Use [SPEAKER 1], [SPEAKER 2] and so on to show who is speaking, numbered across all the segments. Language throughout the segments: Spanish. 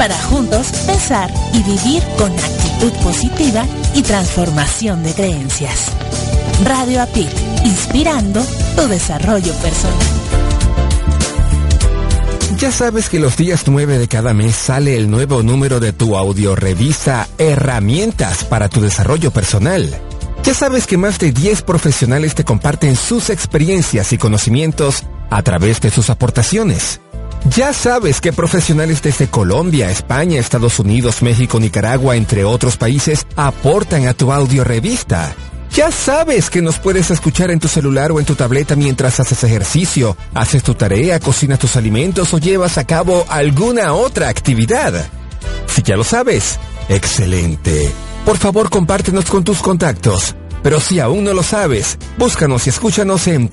[SPEAKER 1] para juntos pensar y vivir con actitud positiva y transformación de creencias. Radio APIT, inspirando tu desarrollo personal.
[SPEAKER 2] Ya sabes que los días 9 de cada mes sale el nuevo número de tu audiorevista Herramientas para tu desarrollo personal. Ya sabes que más de 10 profesionales te comparten sus experiencias y conocimientos a través de sus aportaciones. Ya sabes que profesionales desde Colombia, España, Estados Unidos, México, Nicaragua, entre otros países, aportan a tu audio revista. Ya sabes que nos puedes escuchar en tu celular o en tu tableta mientras haces ejercicio, haces tu tarea, cocinas tus alimentos o llevas a cabo alguna otra actividad. Si ya lo sabes, excelente. Por favor, compártenos con tus contactos. Pero si aún no lo sabes, búscanos y escúchanos en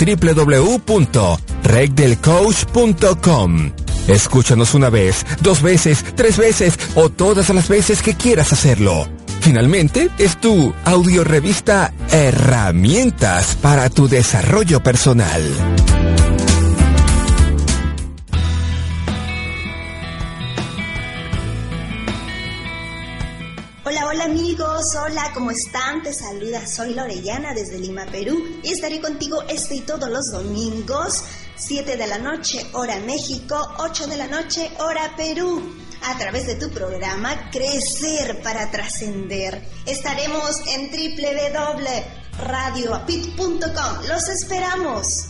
[SPEAKER 2] www.regdelcoach.com. Escúchanos una vez, dos veces, tres veces o todas las veces que quieras hacerlo. Finalmente, es tu audiorevista Herramientas para tu desarrollo personal.
[SPEAKER 3] Hola amigos, hola, ¿cómo están? Te saluda, soy Lorellana desde Lima, Perú y estaré contigo este y todos los domingos, 7 de la noche, hora México, 8 de la noche, hora Perú, a través de tu programa Crecer para Trascender. Estaremos en www.radioapit.com. Los esperamos.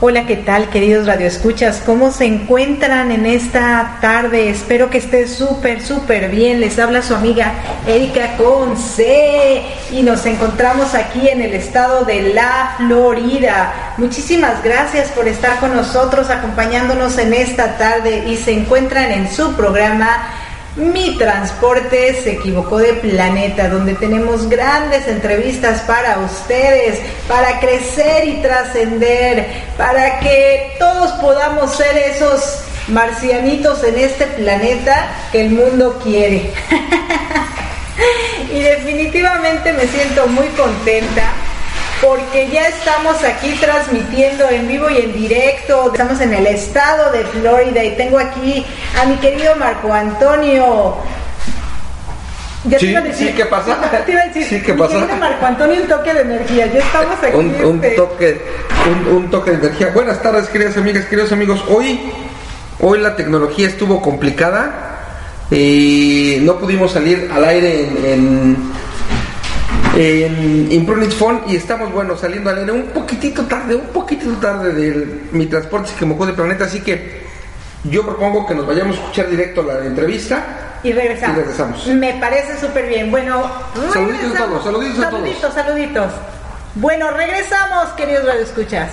[SPEAKER 4] Hola, ¿qué tal queridos radioescuchas? ¿Cómo se encuentran en esta tarde? Espero que esté súper, súper bien. Les habla su amiga Erika Conce y nos encontramos aquí en el estado de la Florida. Muchísimas gracias por estar con nosotros, acompañándonos en esta tarde y se encuentran en su programa mi transporte se equivocó de planeta, donde tenemos grandes entrevistas para ustedes, para crecer y trascender, para que todos podamos ser esos marcianitos en este planeta que el mundo quiere. y definitivamente me siento muy contenta porque ya estamos aquí transmitiendo en vivo y en directo. Estamos en el estado de Florida y tengo aquí a mi querido Marco Antonio.
[SPEAKER 5] Ya
[SPEAKER 6] Sí,
[SPEAKER 5] te iba a decir,
[SPEAKER 6] sí, ¿qué pasa?
[SPEAKER 5] Te iba a decir,
[SPEAKER 6] Sí, ¿qué
[SPEAKER 5] mi
[SPEAKER 6] pasa?
[SPEAKER 5] Marco Antonio, un toque de energía. Ya estamos aquí.
[SPEAKER 6] un, un
[SPEAKER 5] este,
[SPEAKER 6] toque un, un toque de energía buenas tardes queridas amigas queridos amigos hoy hoy la tecnología estuvo complicada y no pudimos salir al aire en, en, en Imprunit Phone y estamos bueno saliendo al aire un poquitito tarde un poquitito tarde de mi transporte que mojó de planeta así que yo propongo que nos vayamos a escuchar directo la entrevista
[SPEAKER 5] Y regresamos.
[SPEAKER 6] Y regresamos.
[SPEAKER 5] Me parece súper bien. Bueno,
[SPEAKER 6] Saluditos a todos, saluditos a todos.
[SPEAKER 5] Saluditos, saluditos. Bueno, regresamos, queridos radioescuchas.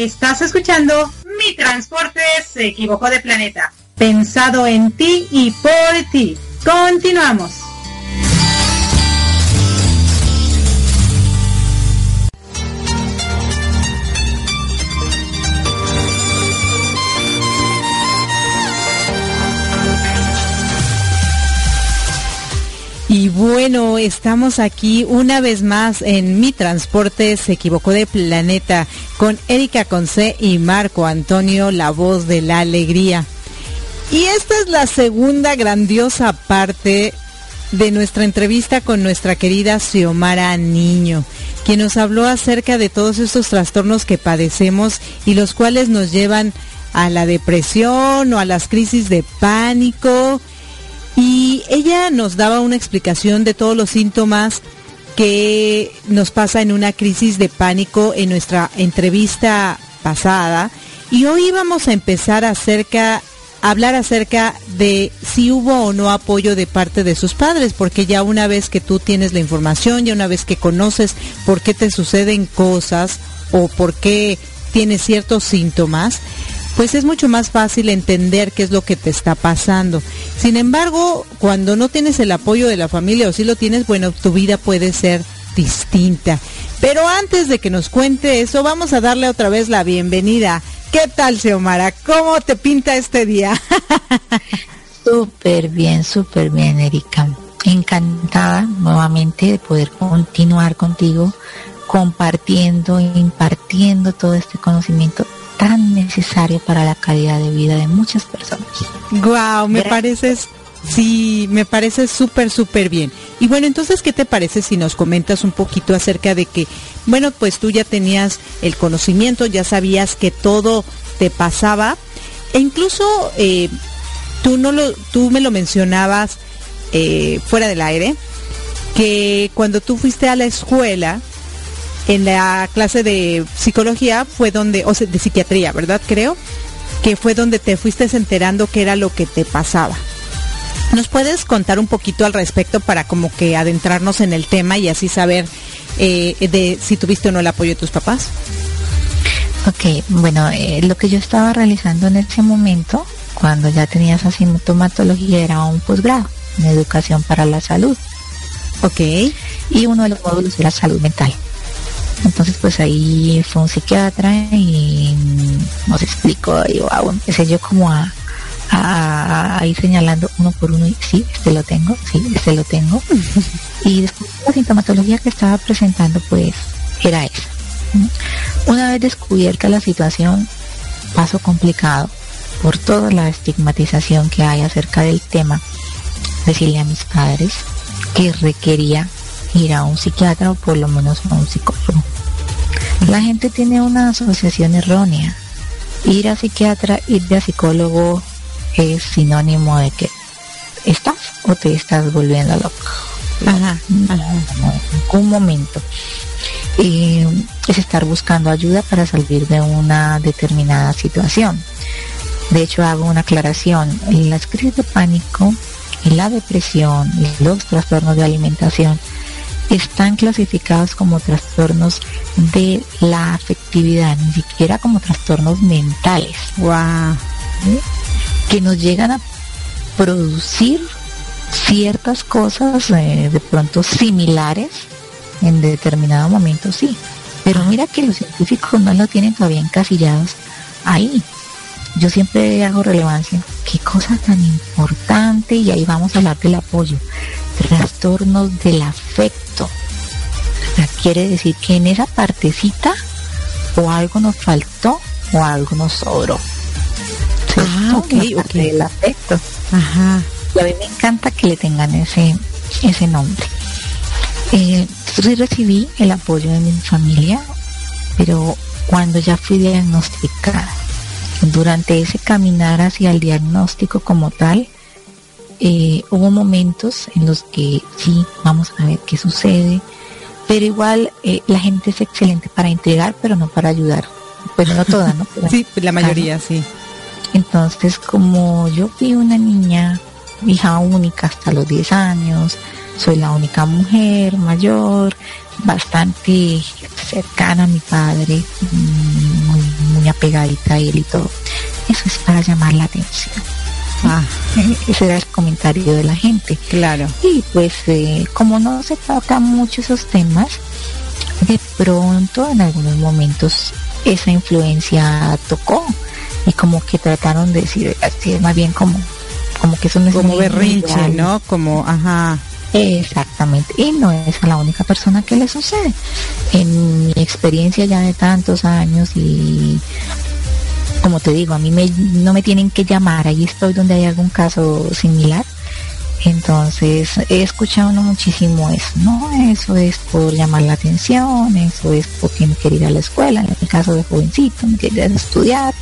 [SPEAKER 5] Estás escuchando Mi Transporte se equivocó de planeta. Pensado en ti y por ti. Continuamos.
[SPEAKER 4] Y bueno, estamos aquí una vez más en Mi Transporte se equivocó de planeta con Erika Conce y Marco Antonio, la voz de la alegría. Y esta es la segunda grandiosa parte de nuestra entrevista con nuestra querida Xiomara Niño, quien nos habló acerca de todos estos trastornos que padecemos y los cuales nos llevan a la depresión o a las crisis de pánico. Y ella nos daba una explicación de todos los síntomas que nos pasa en una crisis de pánico en nuestra entrevista pasada. Y hoy vamos a empezar acerca hablar acerca de si hubo o no apoyo de parte de sus padres, porque ya una vez que tú tienes la información, ya una vez que conoces por qué te suceden cosas o por qué tienes ciertos síntomas, pues es mucho más fácil entender qué es lo que te está pasando. Sin embargo, cuando no tienes el apoyo de la familia o si lo tienes, bueno, tu vida puede ser distinta. Pero antes de que nos cuente eso, vamos a darle otra vez la bienvenida. ¿Qué tal, Xiomara? ¿Cómo te pinta este día?
[SPEAKER 7] Súper bien, súper bien, Erika. Encantada nuevamente de poder continuar contigo, compartiendo, impartiendo todo este conocimiento tan necesario para la calidad de vida de muchas personas.
[SPEAKER 4] Wow, me pareces, sí, me parece súper, súper bien. Y bueno, entonces, ¿qué te parece si nos comentas un poquito acerca de que, bueno, pues tú ya tenías el conocimiento, ya sabías que todo te pasaba, e incluso eh, tú no lo, tú me lo mencionabas eh, fuera del aire, que cuando tú fuiste a la escuela, en la clase de psicología fue donde, o sea, de psiquiatría, ¿verdad? Creo, que fue donde te fuiste enterando qué era lo que te pasaba. ¿Nos puedes contar un poquito al respecto para como que adentrarnos en el tema y así saber eh, de si tuviste o no el apoyo de tus papás?
[SPEAKER 7] Ok, bueno, eh, lo que yo estaba realizando en ese momento, cuando ya tenía esa sintomatología, era un posgrado en educación para la salud.
[SPEAKER 4] Ok.
[SPEAKER 7] y uno de los módulos era salud mental. Entonces pues ahí fue un psiquiatra y nos explicó y wow, empecé yo como a, a, a ir señalando uno por uno y sí, este lo tengo, sí, este lo tengo. y después la sintomatología que estaba presentando pues era esa. Una vez descubierta la situación, paso complicado por toda la estigmatización que hay acerca del tema, decirle a mis padres que requería ir a un psiquiatra o por lo menos a un psicólogo. La gente tiene una asociación errónea. Ir a psiquiatra, ir a psicólogo es sinónimo de que estás o te estás volviendo loco.
[SPEAKER 4] Ajá, ajá.
[SPEAKER 7] No, en ningún momento. Eh, es estar buscando ayuda para salir de una determinada situación. De hecho, hago una aclaración. Las crisis de pánico, la depresión y los trastornos de alimentación están clasificados como trastornos de la afectividad, ni siquiera como trastornos mentales,
[SPEAKER 4] Wow.
[SPEAKER 7] que nos llegan a producir ciertas cosas eh, de pronto similares en determinado momento, sí. Pero mira que los científicos no lo tienen todavía encasillados ahí. Yo siempre hago relevancia. Qué cosa tan importante y ahí vamos a hablar del apoyo. Trastornos del afecto. O sea, quiere decir que en esa partecita o algo nos faltó o algo nos sobró.
[SPEAKER 4] Ah, ok, ok.
[SPEAKER 7] El afecto.
[SPEAKER 4] Ajá.
[SPEAKER 7] Y a mí me encanta que le tengan ese, ese nombre. Eh, sí recibí el apoyo de mi familia, pero cuando ya fui diagnosticada, durante ese caminar hacia el diagnóstico como tal, eh, hubo momentos en los que sí, vamos a ver qué sucede, pero igual eh, la gente es excelente para entregar, pero no para ayudar. Pues no toda, ¿no? Pero
[SPEAKER 4] Sí, la mayoría, sí.
[SPEAKER 7] entonces, como yo fui una niña, hija única hasta los 10 años, soy la única mujer mayor, bastante cercana a mi padre, muy, muy apegadita a él y todo. Eso es para llamar la atención.
[SPEAKER 4] Ah,
[SPEAKER 7] Ese era el comentario de la gente.
[SPEAKER 4] claro.
[SPEAKER 7] Y pues eh, como no se tocan mucho esos temas, de pronto en algunos momentos esa influencia tocó y como que trataron de decir, así es más bien como, como que eso no es
[SPEAKER 4] Como berrinche. ¿no? Como, ajá.
[SPEAKER 7] Exactamente, y no es a la única persona que le sucede. En mi experiencia ya de tantos años y como te digo, a mí me, no me tienen que llamar, ahí estoy donde hay algún caso similar. Entonces he escuchado muchísimo eso, ¿no? Eso es por llamar la atención, eso es porque no quiere ir a la escuela, en el caso de jovencito, no quiere ir a estudiar,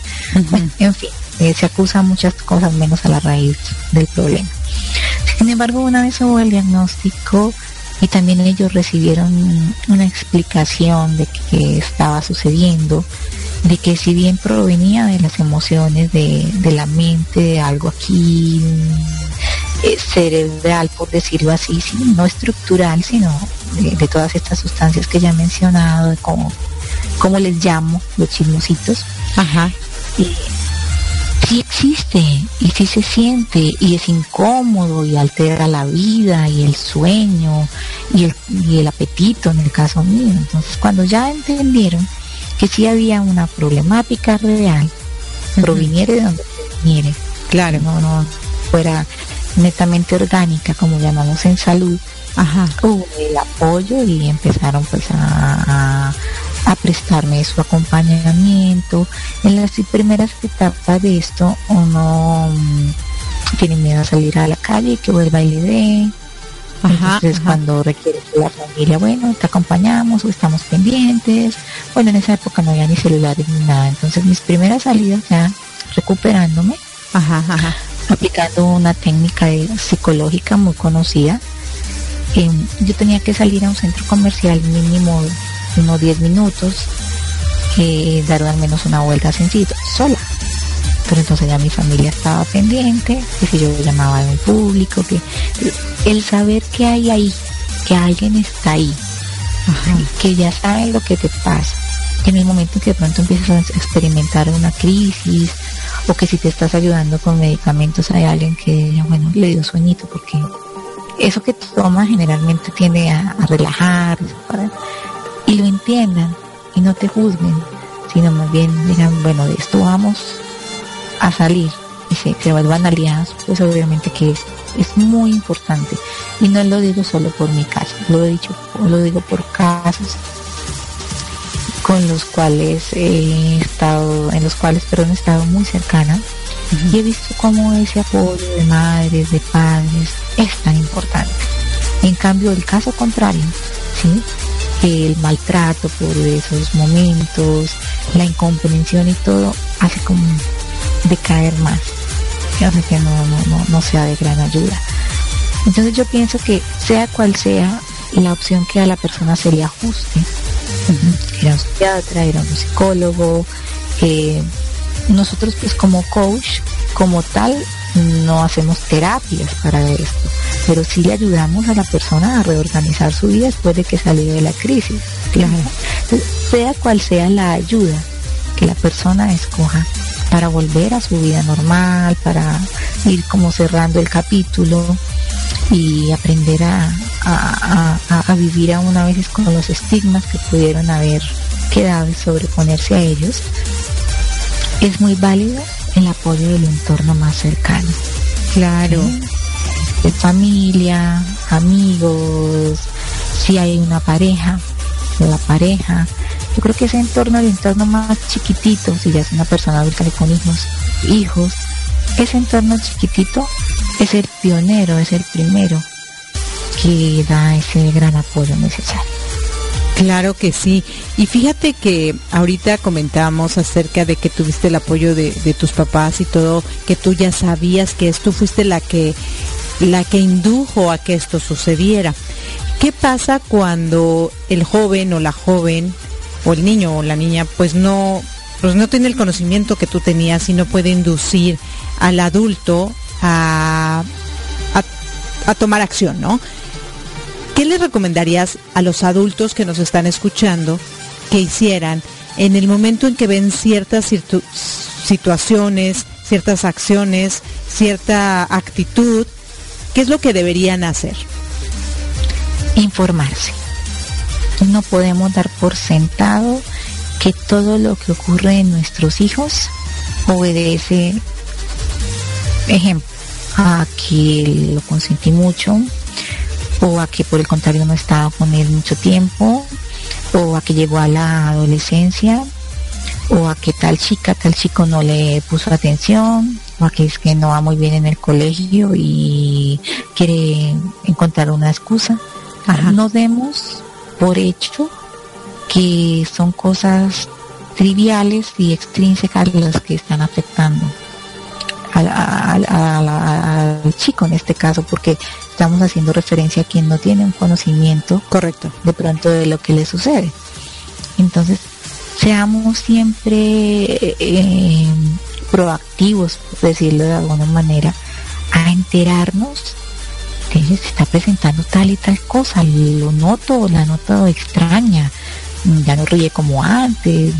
[SPEAKER 7] bueno, en fin, eh, se acusa muchas cosas menos a la raíz del problema. Sin embargo, una vez hubo el diagnóstico y también ellos recibieron una explicación de qué estaba sucediendo, de que si bien provenía de las emociones de, de la mente, de algo aquí eh, cerebral, por decirlo así, sí, no estructural, sino de, de todas estas sustancias que ya he mencionado, de cómo, cómo les llamo, los chismositos,
[SPEAKER 4] Ajá.
[SPEAKER 7] sí existe y sí se siente y es incómodo y altera la vida y el sueño y el, y el apetito en el caso mío. Entonces cuando ya entendieron que sí había una problemática real, proviniere de donde proviniere,
[SPEAKER 4] Claro.
[SPEAKER 7] no, no fuera netamente orgánica como llamamos en salud,
[SPEAKER 4] Ajá.
[SPEAKER 7] hubo el apoyo y empezaron pues a, a- a prestarme su acompañamiento. En las primeras etapas de esto uno mm, tiene miedo a salir a la calle y que vuelva y le dé.
[SPEAKER 4] Ajá.
[SPEAKER 7] Entonces
[SPEAKER 4] ajá.
[SPEAKER 7] cuando requiere que la familia, bueno, te acompañamos o estamos pendientes. Bueno, en esa época no había ni celulares ni nada. Entonces mis primeras salidas ya recuperándome
[SPEAKER 4] ajá.
[SPEAKER 7] aplicando una técnica de- psicológica muy conocida. Eh, yo tenía que salir a un centro comercial mínimo unos 10 minutos, eh, dar al menos una vuelta sencilla, sola. Pero entonces ya mi familia estaba pendiente, que si yo llamaba de un público, que el saber que hay ahí, que alguien está ahí, que ya saben lo que te pasa, que en el momento en que de pronto empiezas a experimentar una crisis, o que si te estás ayudando con medicamentos hay alguien que, bueno, le dio sueñito porque eso que toma generalmente tiende a, a relajar y lo entiendan y no te juzguen, sino más bien digan, bueno, de esto vamos a salir y se, se vuelvan aliados, pues obviamente que es, es muy importante. Y no lo digo solo por mi caso, lo he dicho, lo digo por casos con los cuales he estado, en los cuales perdón, he estado muy cercana y he visto cómo ese apoyo de madres, de padres es tan importante. En cambio, el caso contrario, ¿sí? el maltrato por esos momentos, la incomprensión y todo, hace como decaer más. Y hace que no, no, no, no sea de gran ayuda. Entonces yo pienso que sea cual sea la opción que a la persona se le ajuste, ir a un psiquiatra, ir a un psicólogo, eh, nosotros pues como coach, como tal, no hacemos terapias para esto, pero sí le ayudamos a la persona a reorganizar su vida después de que salió de la crisis. Claro. Entonces, sea cual sea la ayuda que la persona escoja para volver a su vida normal, para ir como cerrando el capítulo y aprender a, a, a, a vivir aún a veces con los estigmas que pudieron haber quedado y sobreponerse a ellos, es muy válido el apoyo del entorno más cercano.
[SPEAKER 4] Claro.
[SPEAKER 7] De familia, amigos, si hay una pareja, la pareja. Yo creo que ese entorno, el entorno más chiquitito, si ya es una persona adulta con hijos, hijos, ese entorno chiquitito es el pionero, es el primero que da ese gran apoyo necesario.
[SPEAKER 4] Claro que sí. Y fíjate que ahorita comentábamos acerca de que tuviste el apoyo de, tus papás y todo, que tú ya sabías que tú fuiste la que la que indujo a que esto sucediera. ¿Qué pasa cuando el joven o la joven o el niño o la niña pues no pues no tiene el conocimiento que tú tenías y no puede inducir al adulto a, a tomar acción, ¿no? ¿Qué les recomendarías a los adultos que nos están escuchando que hicieran en el momento en que ven ciertas situaciones, ciertas acciones, cierta actitud? ¿Qué es lo que deberían hacer?
[SPEAKER 7] Informarse. No podemos dar por sentado que todo lo que ocurre en nuestros hijos obedece, ejemplo, a que lo consentí mucho, o a que por el contrario no estaba con él mucho tiempo, o a que llegó a la adolescencia, o a que tal chica, tal chico no le puso atención, o a que es que no va muy bien en el colegio y quiere encontrar una excusa. No demos por hecho que son cosas triviales y extrínsecas las que están afectando al chico en este caso, porque estamos haciendo referencia a quien no tiene un conocimiento
[SPEAKER 4] correcto
[SPEAKER 7] de pronto de lo que le sucede. Entonces, seamos siempre eh, proactivos, por decirlo de alguna manera, a enterarnos se está presentando tal y tal cosa, lo noto, la noto extraña, ya no ríe como antes,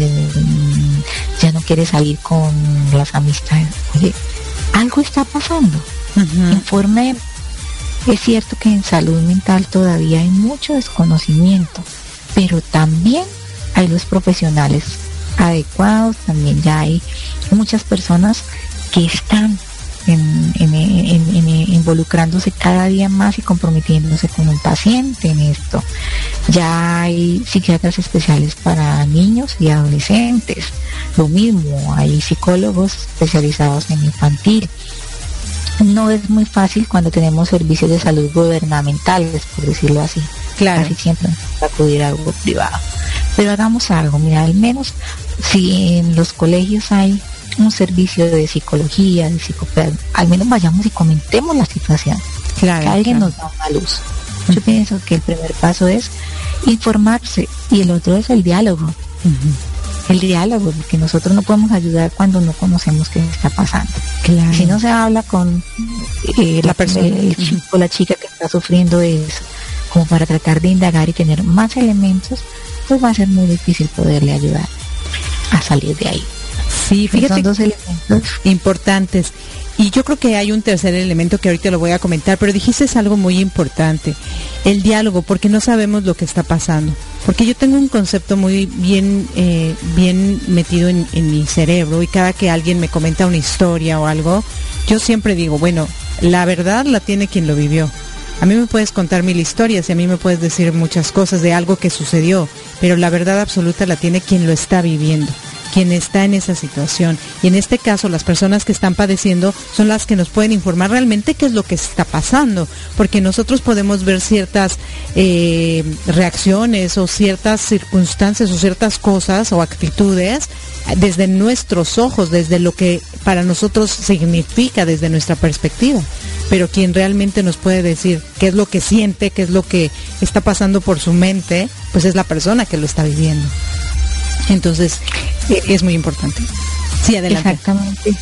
[SPEAKER 7] ya no quiere salir con las amistades. Oye, algo está pasando. Informe es cierto que en salud mental todavía hay mucho desconocimiento, pero también hay los profesionales adecuados, también ya hay muchas personas que están involucrándose cada día más y comprometiéndose con un paciente en esto. Ya hay psiquiatras especiales para niños y adolescentes. Lo mismo, hay psicólogos especializados en infantil no es muy fácil cuando tenemos servicios de salud gubernamentales, por decirlo así.
[SPEAKER 4] Claro.
[SPEAKER 7] Casi siempre acudir a algo privado. Pero hagamos algo, mira, al menos si en los colegios hay un servicio de psicología, de psicopedagogía, al menos vayamos y comentemos la situación. Claro, que alguien nos da una luz. Yo pienso que el primer paso es informarse y el otro es el diálogo el diálogo, porque nosotros no podemos ayudar cuando no conocemos qué está pasando. Si no se habla con eh, la persona, el chico la chica que está sufriendo eso, como para tratar de indagar y tener más elementos, pues va a ser muy difícil poderle ayudar a salir de ahí.
[SPEAKER 4] Sí, fíjate. Son dos elementos importantes. Y yo creo que hay un tercer elemento que ahorita lo voy a comentar, pero dijiste algo muy importante, el diálogo, porque no sabemos lo que está pasando. Porque yo tengo un concepto muy bien, eh, bien metido en, en mi cerebro y cada que alguien me comenta una historia o algo, yo siempre digo, bueno, la verdad la tiene quien lo vivió. A mí me puedes contar mil historias y a mí me puedes decir muchas cosas de algo que sucedió, pero la verdad absoluta la tiene quien lo está viviendo quien está en esa situación. Y en este caso, las personas que están padeciendo son las que nos pueden informar realmente qué es lo que está pasando, porque nosotros podemos ver ciertas eh, reacciones o ciertas circunstancias o ciertas cosas o actitudes desde nuestros ojos, desde lo que para nosotros significa, desde nuestra perspectiva. Pero quien realmente nos puede decir qué es lo que siente, qué es lo que está pasando por su mente, pues es la persona que lo está viviendo. Entonces, e, es muy importante.
[SPEAKER 7] Sí, adelante. Exactamente.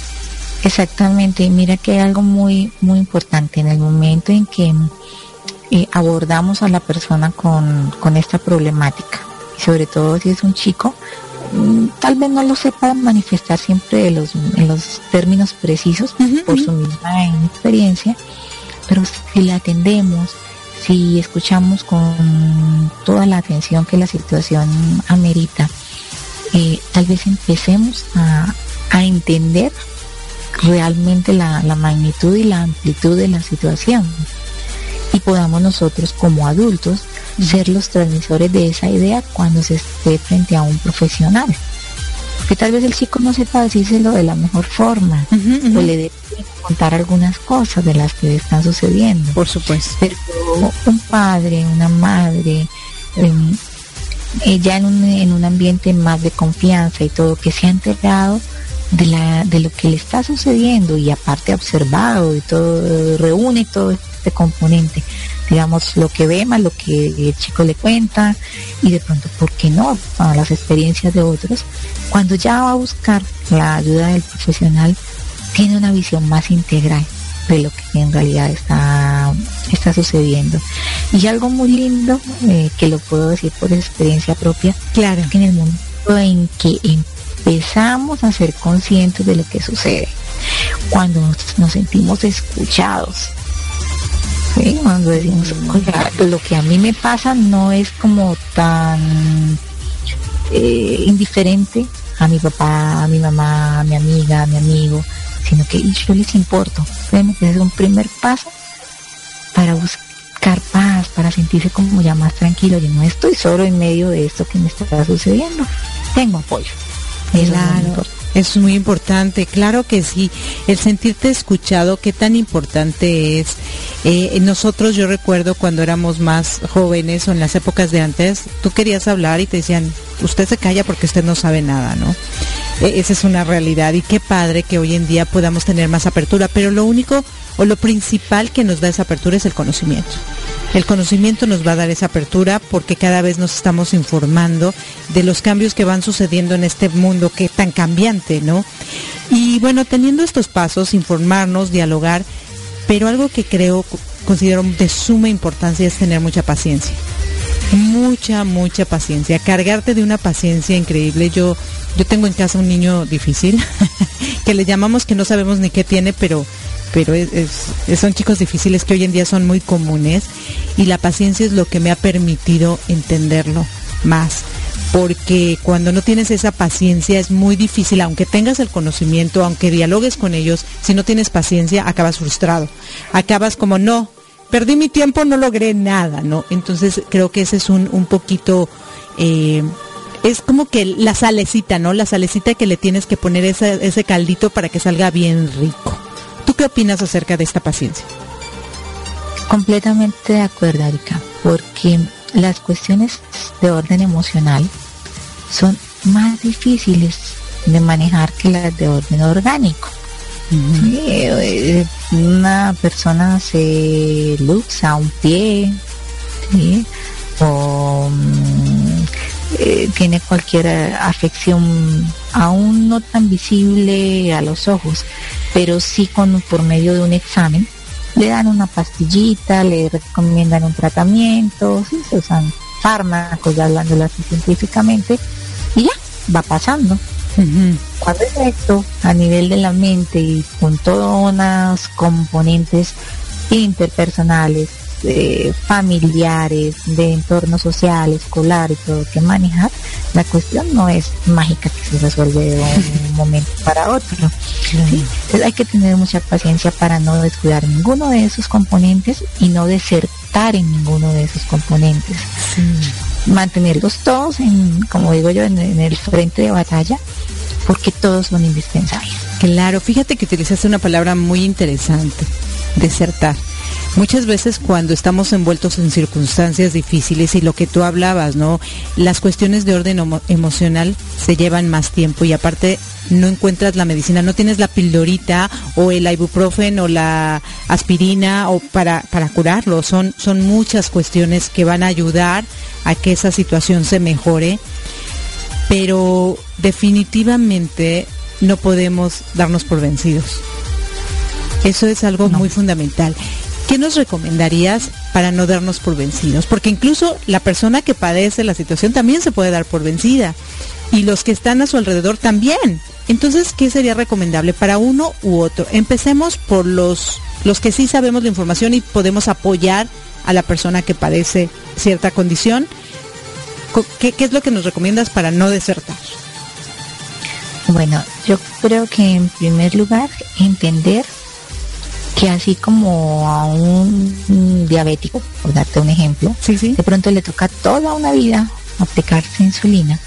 [SPEAKER 7] Exactamente. Y mira que hay algo muy, muy importante en el momento en que eh, abordamos a la persona con, esta problemática. Y sobre todo si es un chico, mm, tal vez no lo sepa manifestar siempre en los, en los términos precisos por su misma experiencia, pero si la atendemos, si escuchamos con toda la atención que la situación amerita, eh, tal vez empecemos a, entender realmente la, magnitud y la amplitud de la situación y podamos nosotros como adultos ser los transmisores de esa idea cuando se esté frente a un profesional. Porque tal vez el chico no sepa decírselo de la mejor forma, o le debe contar algunas cosas de las que están sucediendo.
[SPEAKER 4] Por supuesto.
[SPEAKER 7] Pero un padre, una madre, em, eh, ya en un, en un ambiente más de confianza y todo, que se ha enterado de, la, de lo que le está sucediendo y aparte observado y todo, reúne todo este componente, digamos, lo que ve más lo que el chico le cuenta y de pronto, ¿por qué no? A las experiencias de otros, cuando ya va a buscar la ayuda del profesional, tiene una visión más integral de lo que en realidad está, está sucediendo. Y algo muy lindo, eh, que lo puedo decir por experiencia propia,
[SPEAKER 4] claro.
[SPEAKER 7] que en el momento en que empezamos a ser conscientes de lo que sucede, cuando nos, sentimos escuchados, cuando decimos, oiga, lo que a mí me pasa no es como tan eh, indiferente a mi papá, a mi mamá, a mi amiga, a mi amigo, sino que yo les importo. Créeme que es un primer paso para buscar paz, para sentirse como ya más tranquilo. Yo no estoy solo en medio de esto que me está sucediendo. Tengo apoyo.
[SPEAKER 4] claro. Es muy importante, claro que sí. El sentirte escuchado, qué tan importante es. Eh, nosotros, yo recuerdo cuando éramos más jóvenes o en las épocas de antes, tú querías hablar y te decían, usted se calla porque usted no sabe nada, ¿no? E, esa es una realidad y qué padre que hoy en día podamos tener más apertura, pero lo único o lo principal que nos da esa apertura es el conocimiento. El conocimiento nos va a dar esa apertura porque cada vez nos estamos informando de los cambios que van sucediendo en este mundo que tan cambiante, ¿no? Y bueno, teniendo estos pasos, informarnos, dialogar, pero algo que creo, considero de suma importancia es tener mucha paciencia. Mucha, mucha paciencia. Cargarte de una paciencia increíble. Yo, yo tengo en casa un niño difícil, que le llamamos que no sabemos ni qué tiene, pero pero son chicos difíciles que hoy en día son muy comunes y la paciencia es lo que me ha permitido entenderlo más. Porque cuando no tienes esa paciencia es muy difícil, aunque tengas el conocimiento, aunque dialogues con ellos, si no tienes paciencia acabas frustrado. Acabas como, no, perdí mi tiempo, no logré nada, ¿no? Entonces creo que ese es un, un poquito... Eh, es como que la salecita, ¿no? La salecita que le tienes que poner ese, ese caldito para que salga bien rico. ¿Tú qué opinas acerca de esta paciencia?
[SPEAKER 7] Completamente de acuerdo, Erika, porque las cuestiones de orden emocional son más difíciles de manejar que las de orden orgánico. Eh, una persona se luxa un pie o mm, eh, tiene cualquier afección aún no tan visible a los ojos, pero sí con, por medio de un examen, le dan una pastillita, le recomiendan un tratamiento, sí, se usan fármacos, ya hablándolo así científicamente, y ya, va pasando. Cuando es esto, a nivel de la mente y con todas unas componentes interpersonales, familiares, de entorno social, escolar y todo que manejar, la cuestión no es mágica que se resuelve de un momento para otro. Entonces hay que tener mucha paciencia para no descuidar ninguno de esos componentes y no desertar en ninguno de esos componentes. Mantenerlos todos, en, como digo yo, en, en el frente de batalla, porque todos son indispensables.
[SPEAKER 4] Claro, fíjate que utilizaste una palabra muy interesante, desertar muchas veces cuando estamos envueltos en circunstancias difíciles y lo que tú hablabas, ¿no? Las cuestiones de orden emocional se llevan más tiempo y aparte no encuentras la medicina, no tienes la pildorita o el ibuprofen o la aspirina o para, para curarlo. Son, son muchas cuestiones que van a ayudar a que esa situación se mejore, pero definitivamente no podemos darnos por vencidos. Eso es algo muy fundamental. ¿Qué nos recomendarías para no darnos por vencidos? Porque incluso la persona que padece la situación también se puede dar por vencida y los que están a su alrededor también. Entonces, ¿qué sería recomendable para uno u otro? Empecemos por los, los que sí sabemos la información y podemos apoyar a la persona que padece cierta condición. ¿Qué, qué es lo que nos recomiendas para no desertar?
[SPEAKER 7] Bueno, yo creo que en primer lugar entender que así como a un diabético, por darte un ejemplo, de pronto le toca toda una vida aplicarse insulina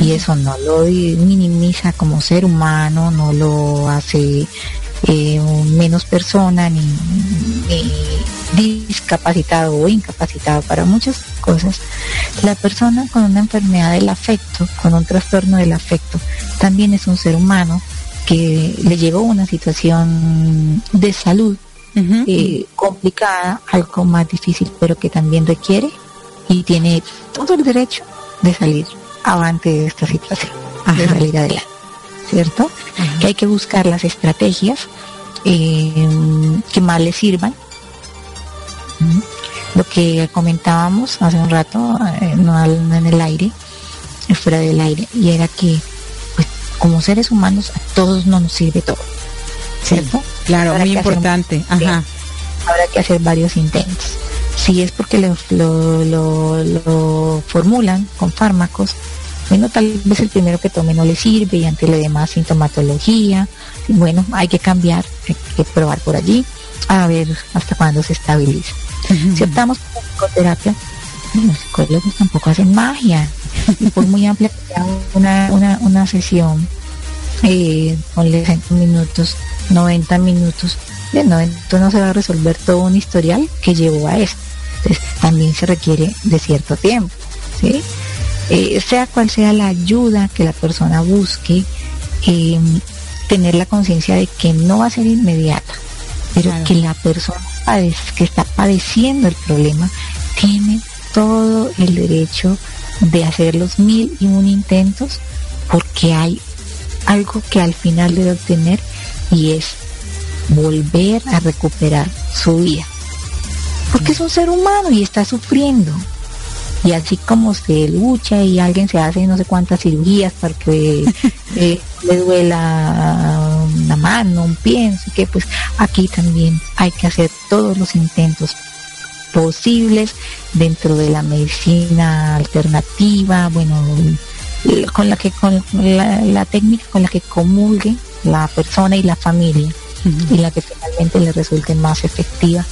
[SPEAKER 7] y eso no lo minimiza como ser humano, no lo hace eh, menos persona ni, discapacitado o incapacitado para muchas cosas, la persona con una enfermedad del afecto, con un trastorno del afecto, también es un ser humano que le llegó una situación de salud eh, complicada, algo más difícil, pero que también requiere y tiene todo el derecho de salir avante de esta situación, de salir adelante, ¿cierto? Que hay que buscar las estrategias eh, que más le sirvan. Lo que comentábamos hace un rato, eh, no en el aire, fuera del aire, y era que como seres humanos a todos no nos sirve todo, ¿cierto?
[SPEAKER 4] claro, muy importante. Ajá.
[SPEAKER 7] Habrá que hacer varios intentos. Si es porque lo, lo, lo formulan con fármacos, bueno, tal vez el primero que tome no le sirve y ante la demás sintomatología, bueno, hay que cambiar, hay que probar por allí, a ver hasta cuándo se estabiliza. Si optamos por psicoterapia, los psicólogos tampoco hacen magia. Y por muy amplia que sea una, una, una sesión, eh, ponle 60 minutos, 90 minutos, de 90 no se va a resolver todo un historial que llevó a esto. Entonces, también se requiere de cierto tiempo, ¿sí? Eh, sea cual sea la ayuda que la persona busque, em, tener la conciencia de que no va a ser inmediata, pero que la persona que está padeciendo el problema tiene todo el derecho de hacer los mil y un intentos porque hay algo que al final debe obtener y es volver a recuperar su vida. Porque es un ser humano y está sufriendo y así como se lucha y alguien se hace no sé cuántas cirugías para que eh, le duela una mano, un pie, que pues aquí también hay que hacer todos los intentos posibles dentro de la medicina alternativa, bueno, con la que con la, técnica con la que comulgue la persona y la familia y la que finalmente le resulte más efectiva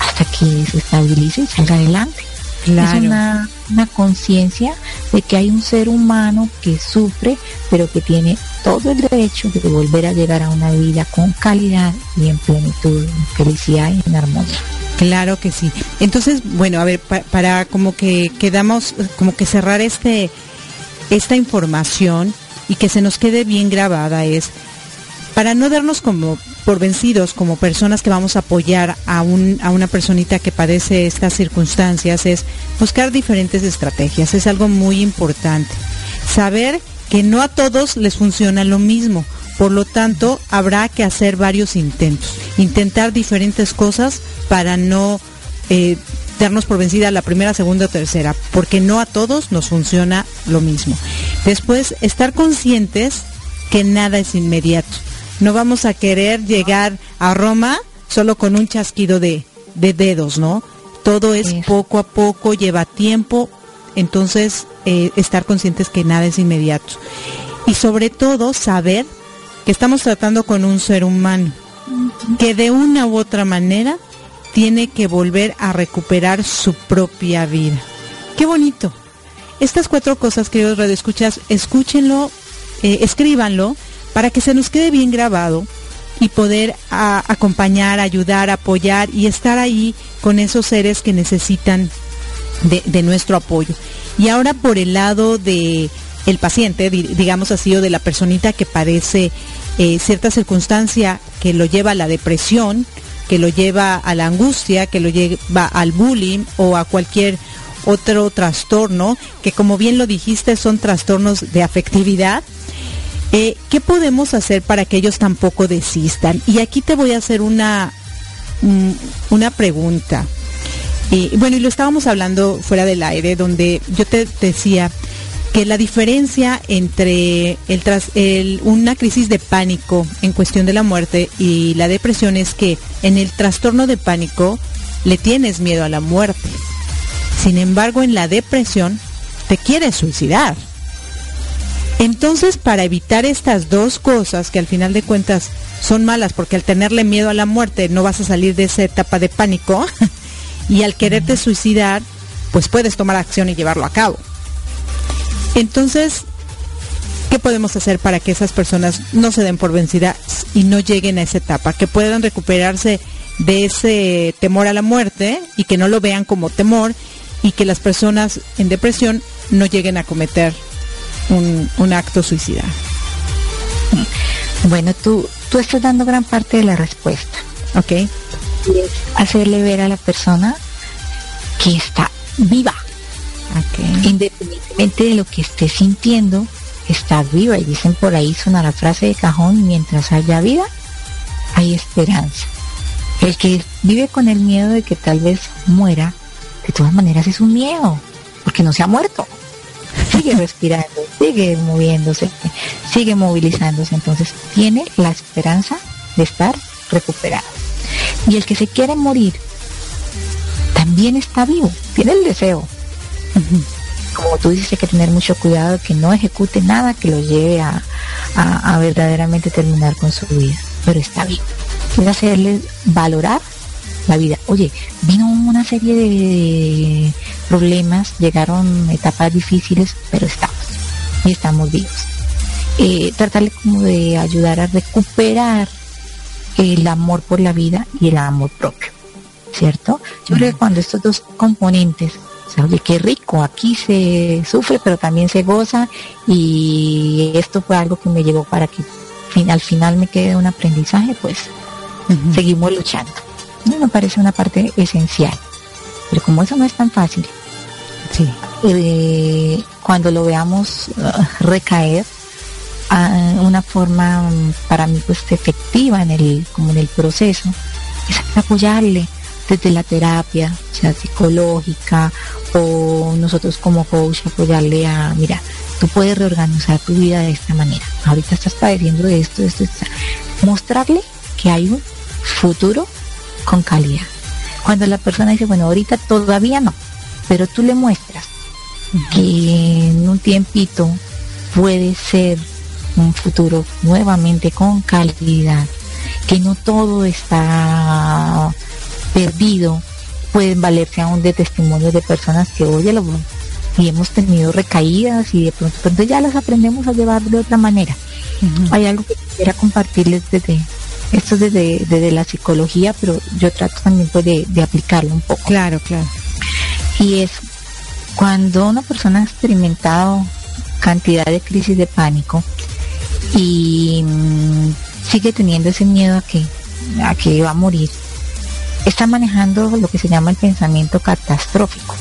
[SPEAKER 7] hasta que se estabilice y salga adelante. Es una, conciencia de que hay un ser humano que sufre, pero que tiene todo el derecho de volver a llegar a una vida con calidad y en plenitud, en felicidad y en armonía.
[SPEAKER 4] Claro que sí. Entonces, bueno, a ver, para como que quedamos, como que cerrar este, esta información y que se nos quede bien grabada es, para no darnos como por vencidos como personas que vamos a apoyar a, un, a una personita que padece estas circunstancias es buscar diferentes estrategias. Es algo muy importante. Saber que no a todos les funciona lo mismo. Por lo tanto, habrá que hacer varios intentos. Intentar diferentes cosas para no eh, darnos por vencida la primera, segunda o tercera, porque no a todos nos funciona lo mismo. Después, estar conscientes que nada es inmediato no vamos a querer llegar a Roma solo con un chasquido de, dedos, ¿no? Todo es poco a poco, lleva tiempo, entonces eh, estar conscientes que nada es inmediato. Y sobre todo saber que estamos tratando con un ser humano que de una u otra manera tiene que volver a recuperar su propia vida. Qué bonito. Estas cuatro cosas, queridos radioescuchas, escúchenlo, eh, escríbanlo para que se nos quede bien grabado y poder acompañar, ayudar, apoyar y estar ahí con esos seres que necesitan de, nuestro apoyo. Y ahora por el lado de el paciente, digamos así, o de la personita que padece eh, cierta circunstancia que lo lleva a la depresión, que lo lleva a la angustia, que lo lleva al bullying o a cualquier otro trastorno, que como bien lo dijiste son trastornos de afectividad, eh, ¿Qué podemos hacer para que ellos tampoco desistan? Y aquí te voy a hacer una, mm, una pregunta. bueno, y lo estábamos hablando fuera del aire, donde yo te decía que la diferencia entre el, una crisis de pánico en cuestión de la muerte y la depresión es que en el trastorno de pánico le tienes miedo a la muerte. Sin embargo, en la depresión te quieres suicidar. Entonces, para evitar estas dos cosas que al final de cuentas son malas, porque al tenerle miedo a la muerte no vas a salir de esa etapa de pánico, y al quererte suicidar, pues puedes tomar acción y llevarlo a cabo. Entonces, ¿qué podemos hacer para que esas personas no se den por vencidas y no lleguen a esa etapa? Que puedan recuperarse de ese temor a la muerte y que no lo vean como temor y que las personas en depresión no lleguen a cometer un, acto suicida.
[SPEAKER 7] Bueno, tú, tú estás dando gran parte de la respuesta.
[SPEAKER 4] Ok.
[SPEAKER 7] hacerle ver a la persona que está viva. Independientemente de lo que esté sintiendo, está viva. Y dicen por ahí, suena la frase de cajón, mientras haya vida, hay esperanza. El que vive con el miedo de que tal vez muera, de todas maneras es un miedo, porque no se ha muerto. Sigue respirando, sigue moviéndose, sigue movilizándose. Entonces tiene la esperanza de estar recuperado. Y el que se quiere morir también está vivo, tiene el deseo. Como tú dices, hay que tener mucho cuidado que no ejecute nada que lo lleve a, a verdaderamente terminar con su vida, pero está vivo. Quiere hacerle valorar la vida. Oye, vino una serie de problemas, llegaron etapas difíciles, pero estamos y estamos vivos. Eh, tratarle como de ayudar a recuperar el amor por la vida y el amor propio, ¿cierto? Yo creo que cuando estos dos componentes, oye, qué rico, aquí se sufre, pero también se goza y esto fue algo que me llevó para que al final me quede un aprendizaje, pues seguimos luchando. Me parece una parte esencial. Pero como eso no es tan fácil, sí. Eh, cuando lo veamos uh, recaer, a una forma mm, para mí pues efectiva en el, como en el proceso, es apoyarle desde la terapia, sea psicológica, o nosotros como coach apoyarle a, mira, tú puedes reorganizar tu vida de esta manera. Ahorita estás padeciendo de esto, de esto, de esto. Mostrarle que hay un futuro con calidad. Cuando la persona dice, bueno, ahorita todavía no, pero tú le muestras que en un tiempito puede ser un futuro nuevamente con calidad, que no todo está perdido, pueden valerse aún de testimonios de personas que, lo, y hemos tenido recaídas y de pronto, pronto ya las aprendemos a llevar de otra manera. Hay algo que quisiera compartirles desde, esto es desde, la psicología, pero yo trato también pues, de, aplicarlo un poco.
[SPEAKER 4] Claro, claro.
[SPEAKER 7] Y es cuando una persona ha experimentado cantidad de crisis de pánico y mm, sigue teniendo ese miedo a que, a que va a morir, está manejando lo que se llama el pensamiento catastrófico.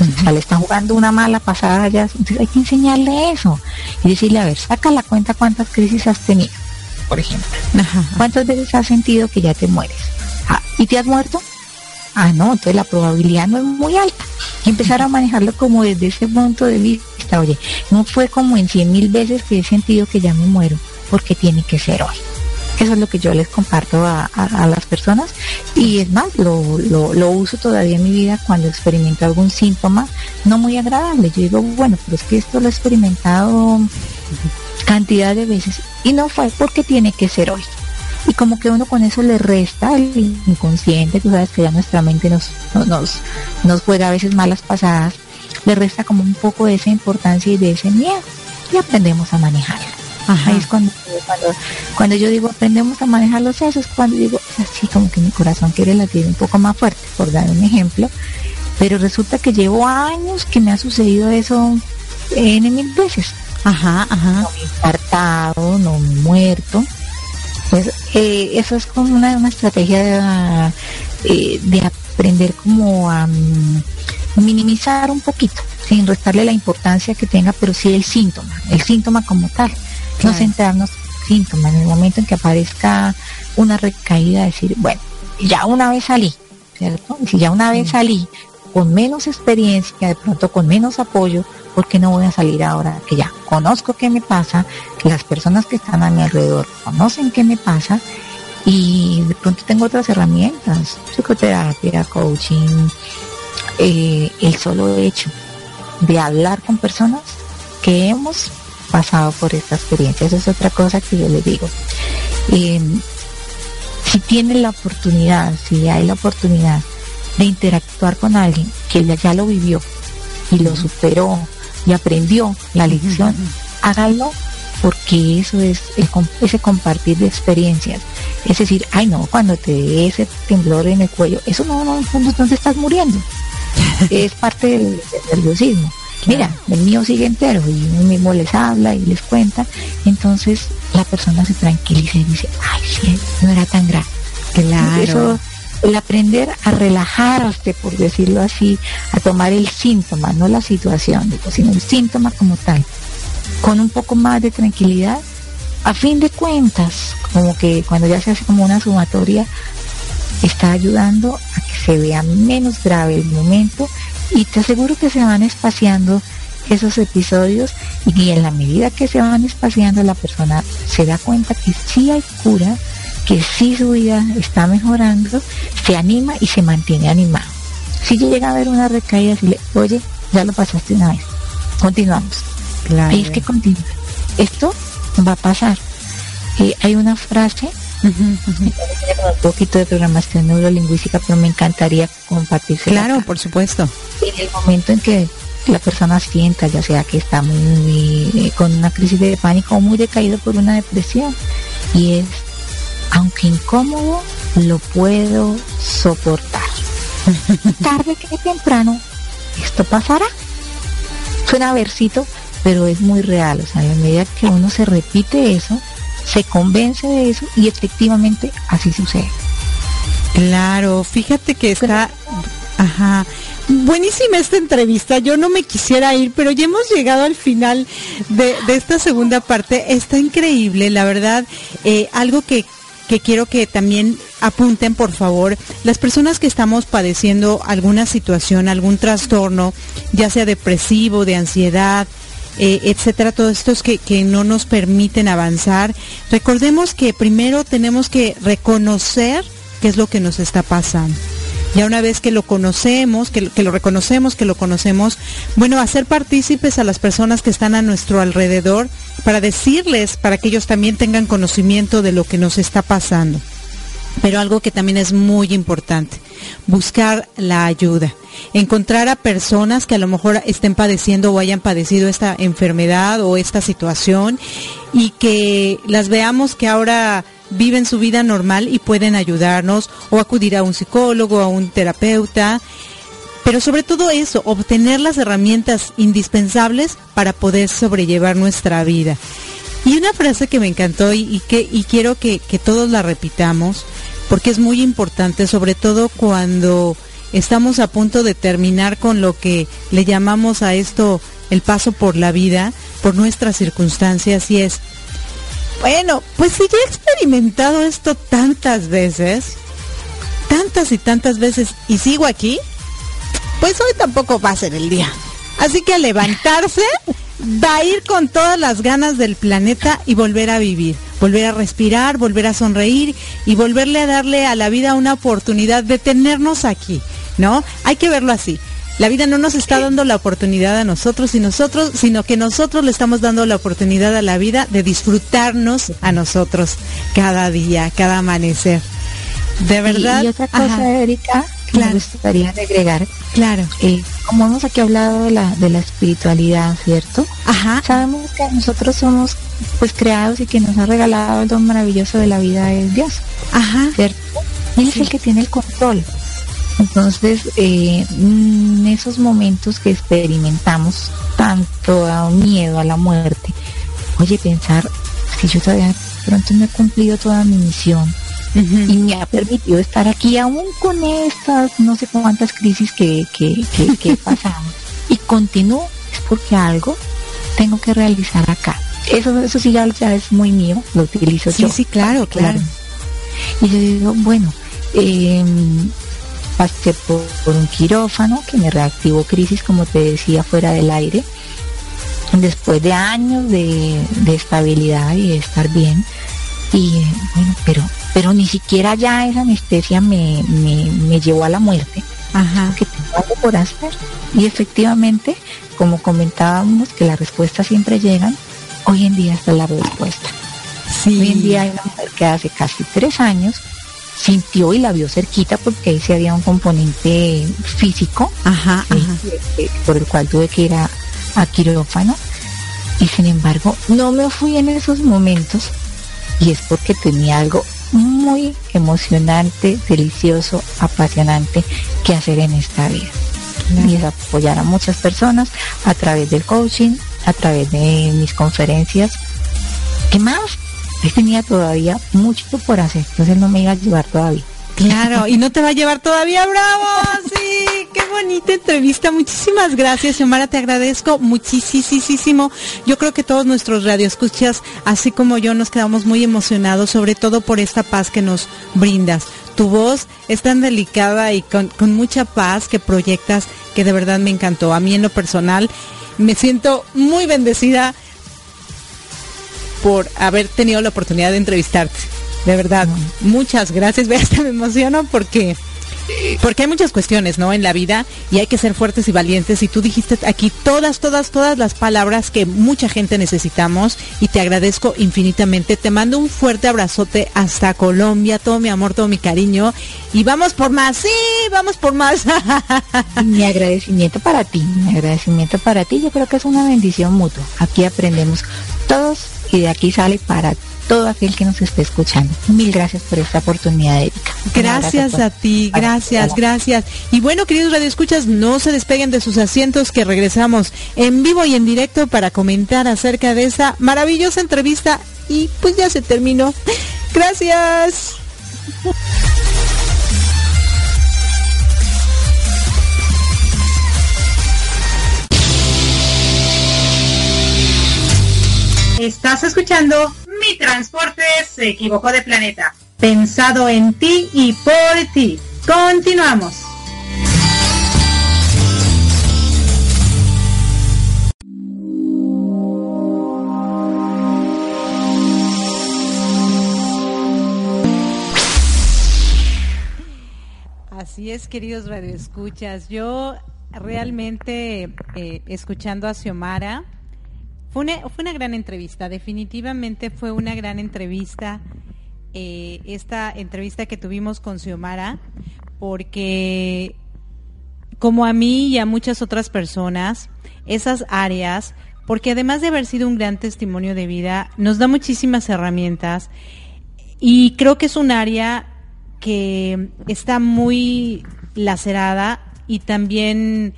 [SPEAKER 7] O sea, le está jugando una mala pasada ya, entonces hay que enseñarle eso y decirle, a ver, saca la cuenta cuántas crisis has tenido por ejemplo. ¿Cuántas veces has sentido que ya te mueres? Ah, ¿Y te has muerto? Ah, no, entonces la probabilidad no es muy alta. Y empezar a manejarlo como desde ese punto de vista, oye, no fue como en cien mil veces que he sentido que ya me muero, porque tiene que ser hoy. Eso es lo que yo les comparto a, las personas y es más, lo, lo, uso todavía en mi vida cuando experimento algún síntoma no muy agradable. Yo digo, bueno, pero es que esto lo he experimentado cantidad de veces y no fue porque tiene que ser hoy. Y como que uno con eso le resta el inconsciente, tú sabes que ya nuestra mente nos, nos, nos juega a veces malas pasadas, le resta como un poco de esa importancia y de ese miedo y aprendemos a manejarlo. Ahí es cuando, cuando, yo digo aprendemos a manejar los es cuando digo así como que mi corazón quiere latir un poco más fuerte, por dar un ejemplo. Pero resulta que llevo años que me ha sucedido eso en mil veces.
[SPEAKER 4] Ajá, ajá.
[SPEAKER 7] No me he infartado, no me he muerto. Pues eh, eso es como una, una estrategia de, eh, de aprender como a mm, minimizar un poquito, sin restarle la importancia que tenga, pero sí el síntoma, el síntoma como tal. No centrarnos en el síntoma, en el momento en que aparezca una recaída, decir, bueno, ya una vez salí, ¿cierto? si ya una vez salí, con menos experiencia, de pronto con menos apoyo, porque no voy a salir ahora que ya conozco qué me pasa, que las personas que están a mi alrededor conocen qué me pasa y de pronto tengo otras herramientas, psicoterapia, coaching, eh, el solo hecho de hablar con personas que hemos pasado por esta experiencia. Eso es otra cosa que yo les digo. Em, si tienen la oportunidad, si hay la oportunidad de interactuar con alguien que ya lo vivió y lo superó y aprendió la lección, hágalo porque eso es ese compartir de experiencias. Es decir, ay no, cuando te dé ese temblor en el cuello, eso no, no, no, te estás muriendo. es parte del, nerviosismo. Mira, el mío sigue entero y uno mismo les habla y les cuenta. Entonces la persona se tranquiliza y dice, ay, sí, no era tan grave.
[SPEAKER 4] Claro.
[SPEAKER 7] Eso, el aprender a relajarse, por decirlo así, a tomar el síntoma, no la situación, sino el síntoma como tal con un poco más de tranquilidad, a fin de cuentas, como que cuando ya se hace como una sumatoria, está ayudando a que se vea menos grave el momento y te aseguro que se van espaciando esos episodios y en la medida que se van espaciando la persona se da cuenta que sí hay cura, que sí su vida está mejorando, se anima y se mantiene animado. Si llega a haber una recaída, le oye, ya lo pasaste una vez, continuamos. Claro. es que continúa. Esto va a pasar. Eh, hay una frase, un poquito de programación neurolingüística, pero me encantaría compartirse.
[SPEAKER 4] Claro, por supuesto.
[SPEAKER 7] En el momento en que la persona sienta, ya sea que está muy eh, con una crisis de pánico o muy decaído por una depresión, y es, aunque incómodo, lo puedo soportar. Tarde que temprano, esto pasará. Suena versito, pero es muy real, o sea, en la medida que uno se repite eso, se convence de eso y efectivamente así sucede.
[SPEAKER 4] Claro, fíjate que está, ajá, buenísima esta entrevista. Yo no me quisiera ir, pero ya hemos llegado al final de, esta segunda parte. Está increíble, la verdad. Eh, algo que, que quiero que también apunten, por favor, las personas que estamos padeciendo alguna situación, algún trastorno, ya sea depresivo, de ansiedad, eh, etcétera, todos estos que, que no nos permiten avanzar. Recordemos que primero tenemos que reconocer qué es lo que nos está pasando. Ya una vez que lo conocemos, que, que, lo reconocemos, que lo conocemos, bueno, hacer partícipes a las personas que están a nuestro alrededor para decirles, para que ellos también tengan conocimiento de lo que nos está pasando. Pero algo que también es muy importante, buscar la ayuda encontrar a personas que a lo mejor estén padeciendo o hayan padecido esta enfermedad o esta situación y que las veamos que ahora viven su vida normal y pueden ayudarnos o acudir a un psicólogo, a un terapeuta. Pero sobre todo eso, obtener las herramientas indispensables para poder sobrellevar nuestra vida. Y una frase que me encantó y, que y quiero que, que todos la repitamos, porque es muy importante, sobre todo cuando estamos a punto de terminar con lo que le llamamos a esto el paso por la vida, por nuestras circunstancias, y es, bueno, pues si ya he experimentado esto tantas veces, tantas y tantas veces, y sigo aquí, pues hoy tampoco va a ser el día. Así que a levantarse, va a ir con todas las ganas del planeta y volver a vivir, volver a respirar, volver a sonreír y volverle a darle a la vida una oportunidad de tenernos aquí. ¿no? Hay que verlo así. La vida no nos está dando la oportunidad a nosotros y nosotros, sino que nosotros le estamos dando la oportunidad a la vida de disfrutarnos a nosotros cada día, cada amanecer. De verdad.
[SPEAKER 7] Y, otra cosa, Erika, que me gustaría agregar.
[SPEAKER 4] Claro.
[SPEAKER 7] Eh, como hemos aquí hablado de la, de la espiritualidad, ¿cierto?
[SPEAKER 4] Ajá.
[SPEAKER 7] Sabemos que nosotros somos pues creados y que nos ha regalado el don maravilloso de la vida es Dios.
[SPEAKER 4] Ajá.
[SPEAKER 7] ¿Cierto? Él es el que tiene el control. Entonces, eh, en esos momentos que experimentamos tanto miedo a la muerte, oye, pensar, si yo todavía pronto no he cumplido toda mi misión y me ha permitido estar aquí aún con estas no sé cuántas crisis que, que, que, he pasado y continúo, es porque algo tengo que realizar acá. Eso, eso sí ya, es muy mío, lo utilizo
[SPEAKER 4] sí,
[SPEAKER 7] yo.
[SPEAKER 4] Sí, claro, claro.
[SPEAKER 7] Y yo digo, bueno, eh, pasé por, un quirófano que me reactivó crisis, como te decía, fuera del aire. Después de años de, estabilidad y de estar bien. Y bueno, pero, pero ni siquiera ya esa anestesia me, me, llevó a la muerte.
[SPEAKER 4] Ajá.
[SPEAKER 7] Que tengo algo por hacer. Y efectivamente, como comentábamos, que las respuestas siempre llegan, hoy en día está la respuesta. Hoy en día hay una mujer que hace casi tres años sintió y la vio cerquita porque ahí sí había un componente físico
[SPEAKER 4] ajá,
[SPEAKER 7] por el cual tuve que ir a, a quirófano y sin embargo no me fui en esos momentos y es porque tenía algo muy emocionante, delicioso, apasionante que hacer en esta vida. Y es apoyar a muchas personas a través del coaching, a través de mis conferencias. ¿Qué más? Él tenía todavía mucho por hacer, entonces él no me iba a llevar todavía.
[SPEAKER 4] Claro, y no te va a llevar todavía, bravo, sí, qué bonita entrevista, muchísimas gracias, Xiomara, te agradezco muchísimo. Yo creo que todos nuestros radioescuchas, así como yo, nos quedamos muy emocionados, sobre todo por esta paz que nos brindas. Tu voz es tan delicada y con, con mucha paz que proyectas, que de verdad me encantó. A mí en lo personal, me siento muy bendecida por haber tenido la oportunidad de entrevistarte. De verdad, muchas gracias. Ve, hasta me emociono porque porque hay muchas cuestiones, ¿no? En la vida y hay que ser fuertes y valientes. Y tú dijiste aquí todas, todas, todas las palabras que mucha gente necesitamos y te agradezco infinitamente. Te mando un fuerte abrazote hasta Colombia, todo mi amor, todo mi cariño. Y vamos por más, sí, vamos por más.
[SPEAKER 7] mi agradecimiento para ti, mi agradecimiento para ti. Yo creo que es una bendición mutua. Aquí aprendemos todos y de aquí sale para todo aquel que nos esté escuchando. Mil gracias por esta oportunidad, Erika.
[SPEAKER 4] Gracias a ti, gracias, gracias. Y bueno, queridos radioescuchas, no se despeguen de sus asientos que regresamos en vivo y en directo para comentar acerca de esa maravillosa entrevista y pues ya se terminó. Gracias. Estás escuchando Mi Transporte se equivocó de planeta. Pensado en ti y por ti. Continuamos. Así es, queridos radioescuchas. Yo realmente, eh, escuchando a Xiomara, fue una, fue una gran entrevista, definitivamente fue una gran entrevista, eh, esta entrevista que tuvimos con Xiomara, porque como a mí y a muchas otras personas, esas áreas, porque además de haber sido un gran testimonio de vida, nos da muchísimas herramientas y creo que es un área que está muy lacerada y también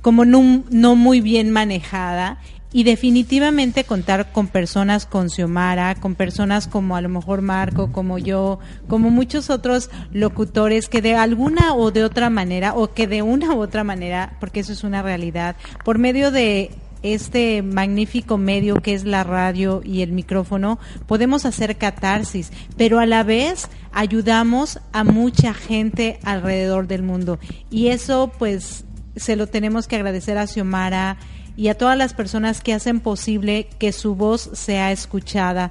[SPEAKER 4] como no, no muy bien manejada y definitivamente contar con personas con Xiomara, con personas como a lo mejor Marco, como yo, como muchos otros locutores que de alguna o de otra manera, o que de una u otra manera, porque eso es una realidad, por medio de este magnífico medio que es la radio y el micrófono, podemos hacer catarsis, pero a la vez ayudamos a mucha gente alrededor del mundo. Y eso pues se lo tenemos que agradecer a Xiomara, y a todas las personas que hacen posible que su voz sea escuchada,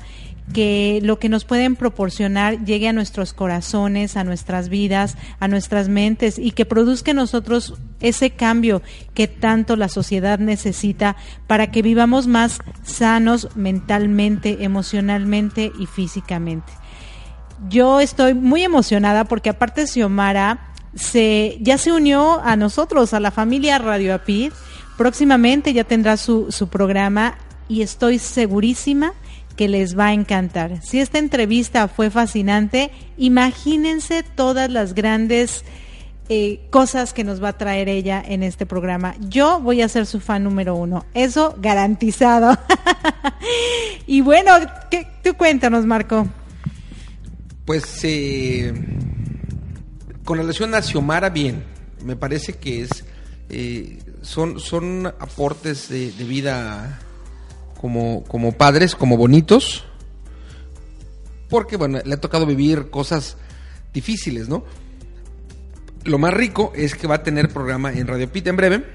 [SPEAKER 4] que lo que nos pueden proporcionar llegue a nuestros corazones, a nuestras vidas, a nuestras mentes y que produzca en nosotros ese cambio que tanto la sociedad necesita para que vivamos más sanos mentalmente, emocionalmente y físicamente. Yo estoy muy emocionada porque aparte Xiomara se, ya se unió a nosotros, a la familia Radio Apid Próximamente ya tendrá su, su programa y estoy segurísima que les va a encantar. Si esta entrevista fue fascinante, imagínense todas las grandes eh, cosas que nos va a traer ella en este programa. Yo voy a ser su fan número uno, eso garantizado. y bueno, ¿qué, tú cuéntanos, Marco.
[SPEAKER 6] Pues eh, con relación a Xiomara, bien, me parece que es eh, son, son aportes de, vida como, como padres, como bonitos, porque bueno, le ha tocado vivir cosas difíciles, ¿no? Lo más rico es que va a tener programa en Radio Pita en breve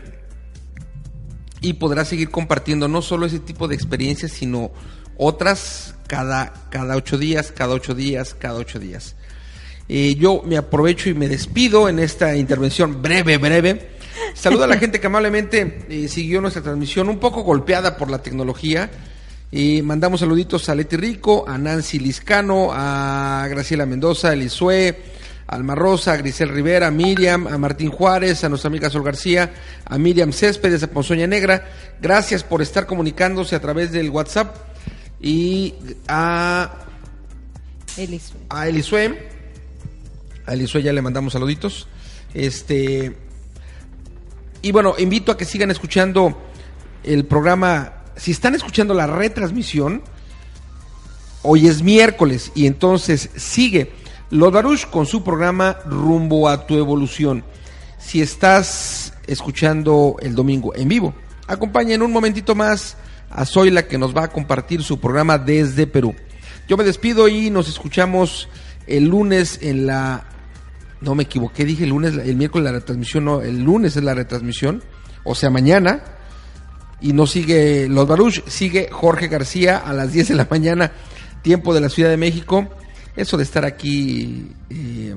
[SPEAKER 6] y podrá seguir compartiendo no solo ese tipo de experiencias, sino otras cada, cada ocho días, cada ocho días, cada ocho días. Eh, yo me aprovecho y me despido en esta intervención breve, breve Saludo a la gente que amablemente eh, siguió nuestra transmisión, un poco golpeada por la tecnología. Y mandamos saluditos a Leti Rico, a Nancy Liscano, a Graciela Mendoza, a Elisue, a Alma Rosa, a Grisel Rivera, a Miriam, a Martín Juárez, a nuestra amiga Sol García, a Miriam Céspedes, a Ponzoña Negra. Gracias por estar comunicándose a través del WhatsApp. Y a,
[SPEAKER 4] Elisue.
[SPEAKER 6] a Elisue. A Elisue ya le mandamos saluditos. Este. Y bueno, invito a que sigan escuchando el programa. Si están escuchando la retransmisión, hoy es miércoles y entonces sigue Los Baruch con su programa Rumbo a tu evolución. Si estás escuchando el domingo en vivo, acompañen un momentito más a Zoila que nos va a compartir su programa desde Perú. Yo me despido y nos escuchamos el lunes en la no me equivoqué, dije el lunes, el miércoles la retransmisión, no, el lunes es la retransmisión, o sea, mañana. Y no sigue Los Baruch, sigue Jorge García a las 10 de la mañana, tiempo de la Ciudad de México. Eso de estar aquí eh,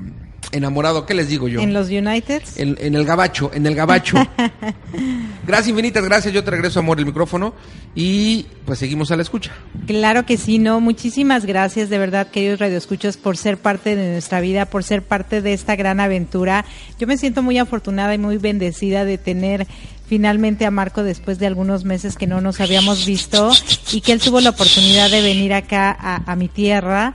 [SPEAKER 6] enamorado, ¿qué les digo yo?
[SPEAKER 4] En los Uniteds.
[SPEAKER 6] En, en el gabacho, en el gabacho. gracias infinitas, gracias. Yo te regreso, amor, el micrófono. Y pues seguimos a la escucha.
[SPEAKER 4] Claro que sí, no. Muchísimas gracias, de verdad, queridos radioescuchas, por ser parte de nuestra vida, por ser parte de esta gran aventura. Yo me siento muy afortunada y muy bendecida de tener finalmente a Marco después de algunos meses que no nos habíamos visto y que él tuvo la oportunidad de venir acá a, a mi tierra.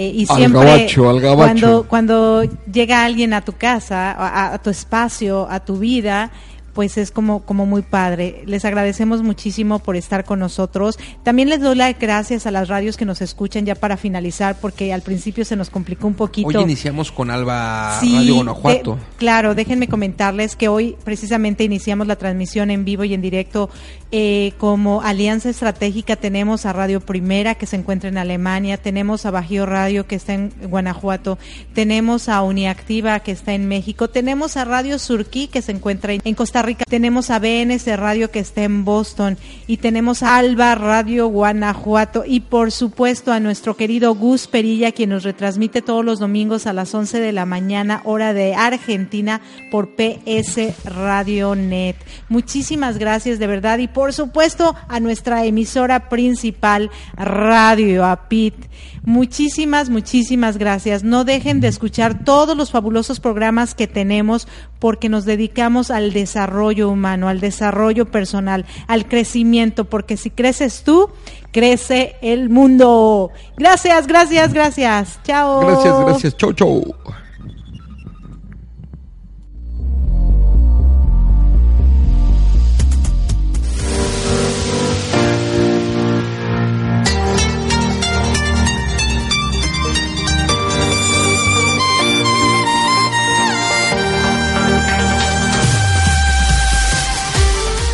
[SPEAKER 4] Eh, y
[SPEAKER 6] Al
[SPEAKER 4] siempre
[SPEAKER 6] gabacho, al gabacho.
[SPEAKER 4] cuando cuando llega alguien a tu casa, a, a tu espacio, a tu vida, pues es como, como muy padre. Les agradecemos muchísimo por estar con nosotros. También les doy las gracias a las radios que nos escuchan ya para finalizar, porque al principio se nos complicó un poquito.
[SPEAKER 6] Hoy iniciamos con Alba
[SPEAKER 4] Sí,
[SPEAKER 6] Radio Guanajuato.
[SPEAKER 4] de- claro, déjenme comentarles que hoy precisamente iniciamos la transmisión en vivo y en directo. eh, como alianza estratégica tenemos a Radio Primera que se encuentra en Alemania, tenemos a Bajío Radio que está en Guanajuato, tenemos a Uniactiva que está en México, tenemos a Radio Surquí que se encuentra en en Rica, tenemos a BNS Radio que está en Boston y tenemos a Alba Radio Guanajuato y por supuesto a nuestro querido Gus Perilla quien nos retransmite todos los domingos a las 11 de la mañana hora de Argentina por PS Radio Net. Muchísimas gracias de verdad y por supuesto a nuestra emisora principal Radio Apit. Muchísimas, muchísimas gracias. No dejen de escuchar todos los fabulosos programas que tenemos porque nos dedicamos al desarrollo humano, al desarrollo personal, al crecimiento, porque si creces tú, crece el mundo. Gracias, gracias, gracias. Chao.
[SPEAKER 6] Gracias, gracias. Chau, chau.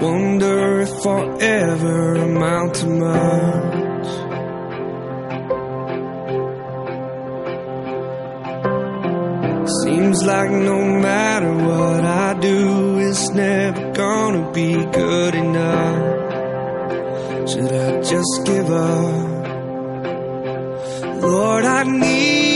[SPEAKER 8] Wonder if I'll ever amount to much. Seems like no matter what I do, it's never gonna be good enough. Should I just give up? Lord, I need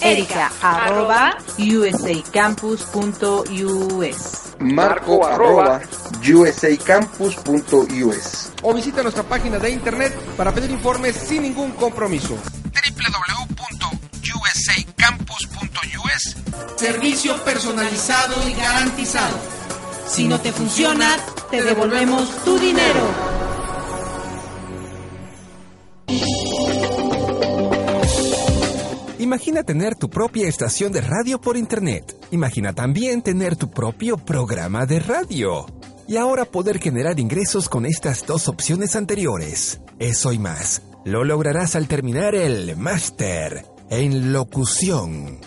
[SPEAKER 9] Erika, arroba,
[SPEAKER 10] usacampus.us.
[SPEAKER 6] Marco arroba usacampus.us o visita nuestra página de internet para pedir informes sin ningún compromiso. www.usacampus.us Servicio personalizado y garantizado.
[SPEAKER 1] Si no te funciona, te devolvemos tu dinero.
[SPEAKER 2] Imagina tener tu propia estación de radio por internet. Imagina también tener tu propio programa de radio. Y ahora poder generar ingresos con estas dos opciones anteriores. Eso y más. Lo lograrás al terminar el máster en locución.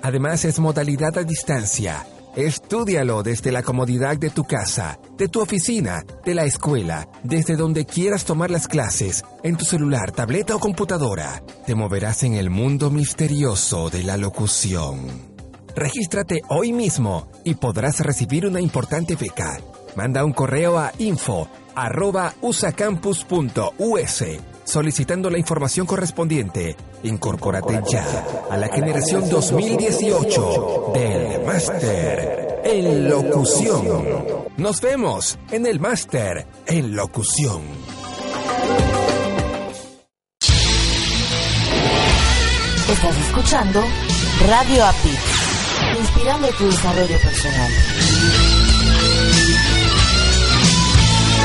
[SPEAKER 2] Además es modalidad a distancia. Estúdialo desde la comodidad de tu casa, de tu oficina, de la escuela, desde donde quieras tomar las clases, en tu celular, tableta o computadora. Te moverás en el mundo misterioso de la locución. Regístrate hoy mismo y podrás recibir una importante beca. Manda un correo a info usacampus.us solicitando la información correspondiente. Incorpórate ya a la generación 2018 del Máster en Locución. Nos vemos en el Máster en Locución.
[SPEAKER 11] Estás escuchando Radio API, inspirando tu desarrollo personal.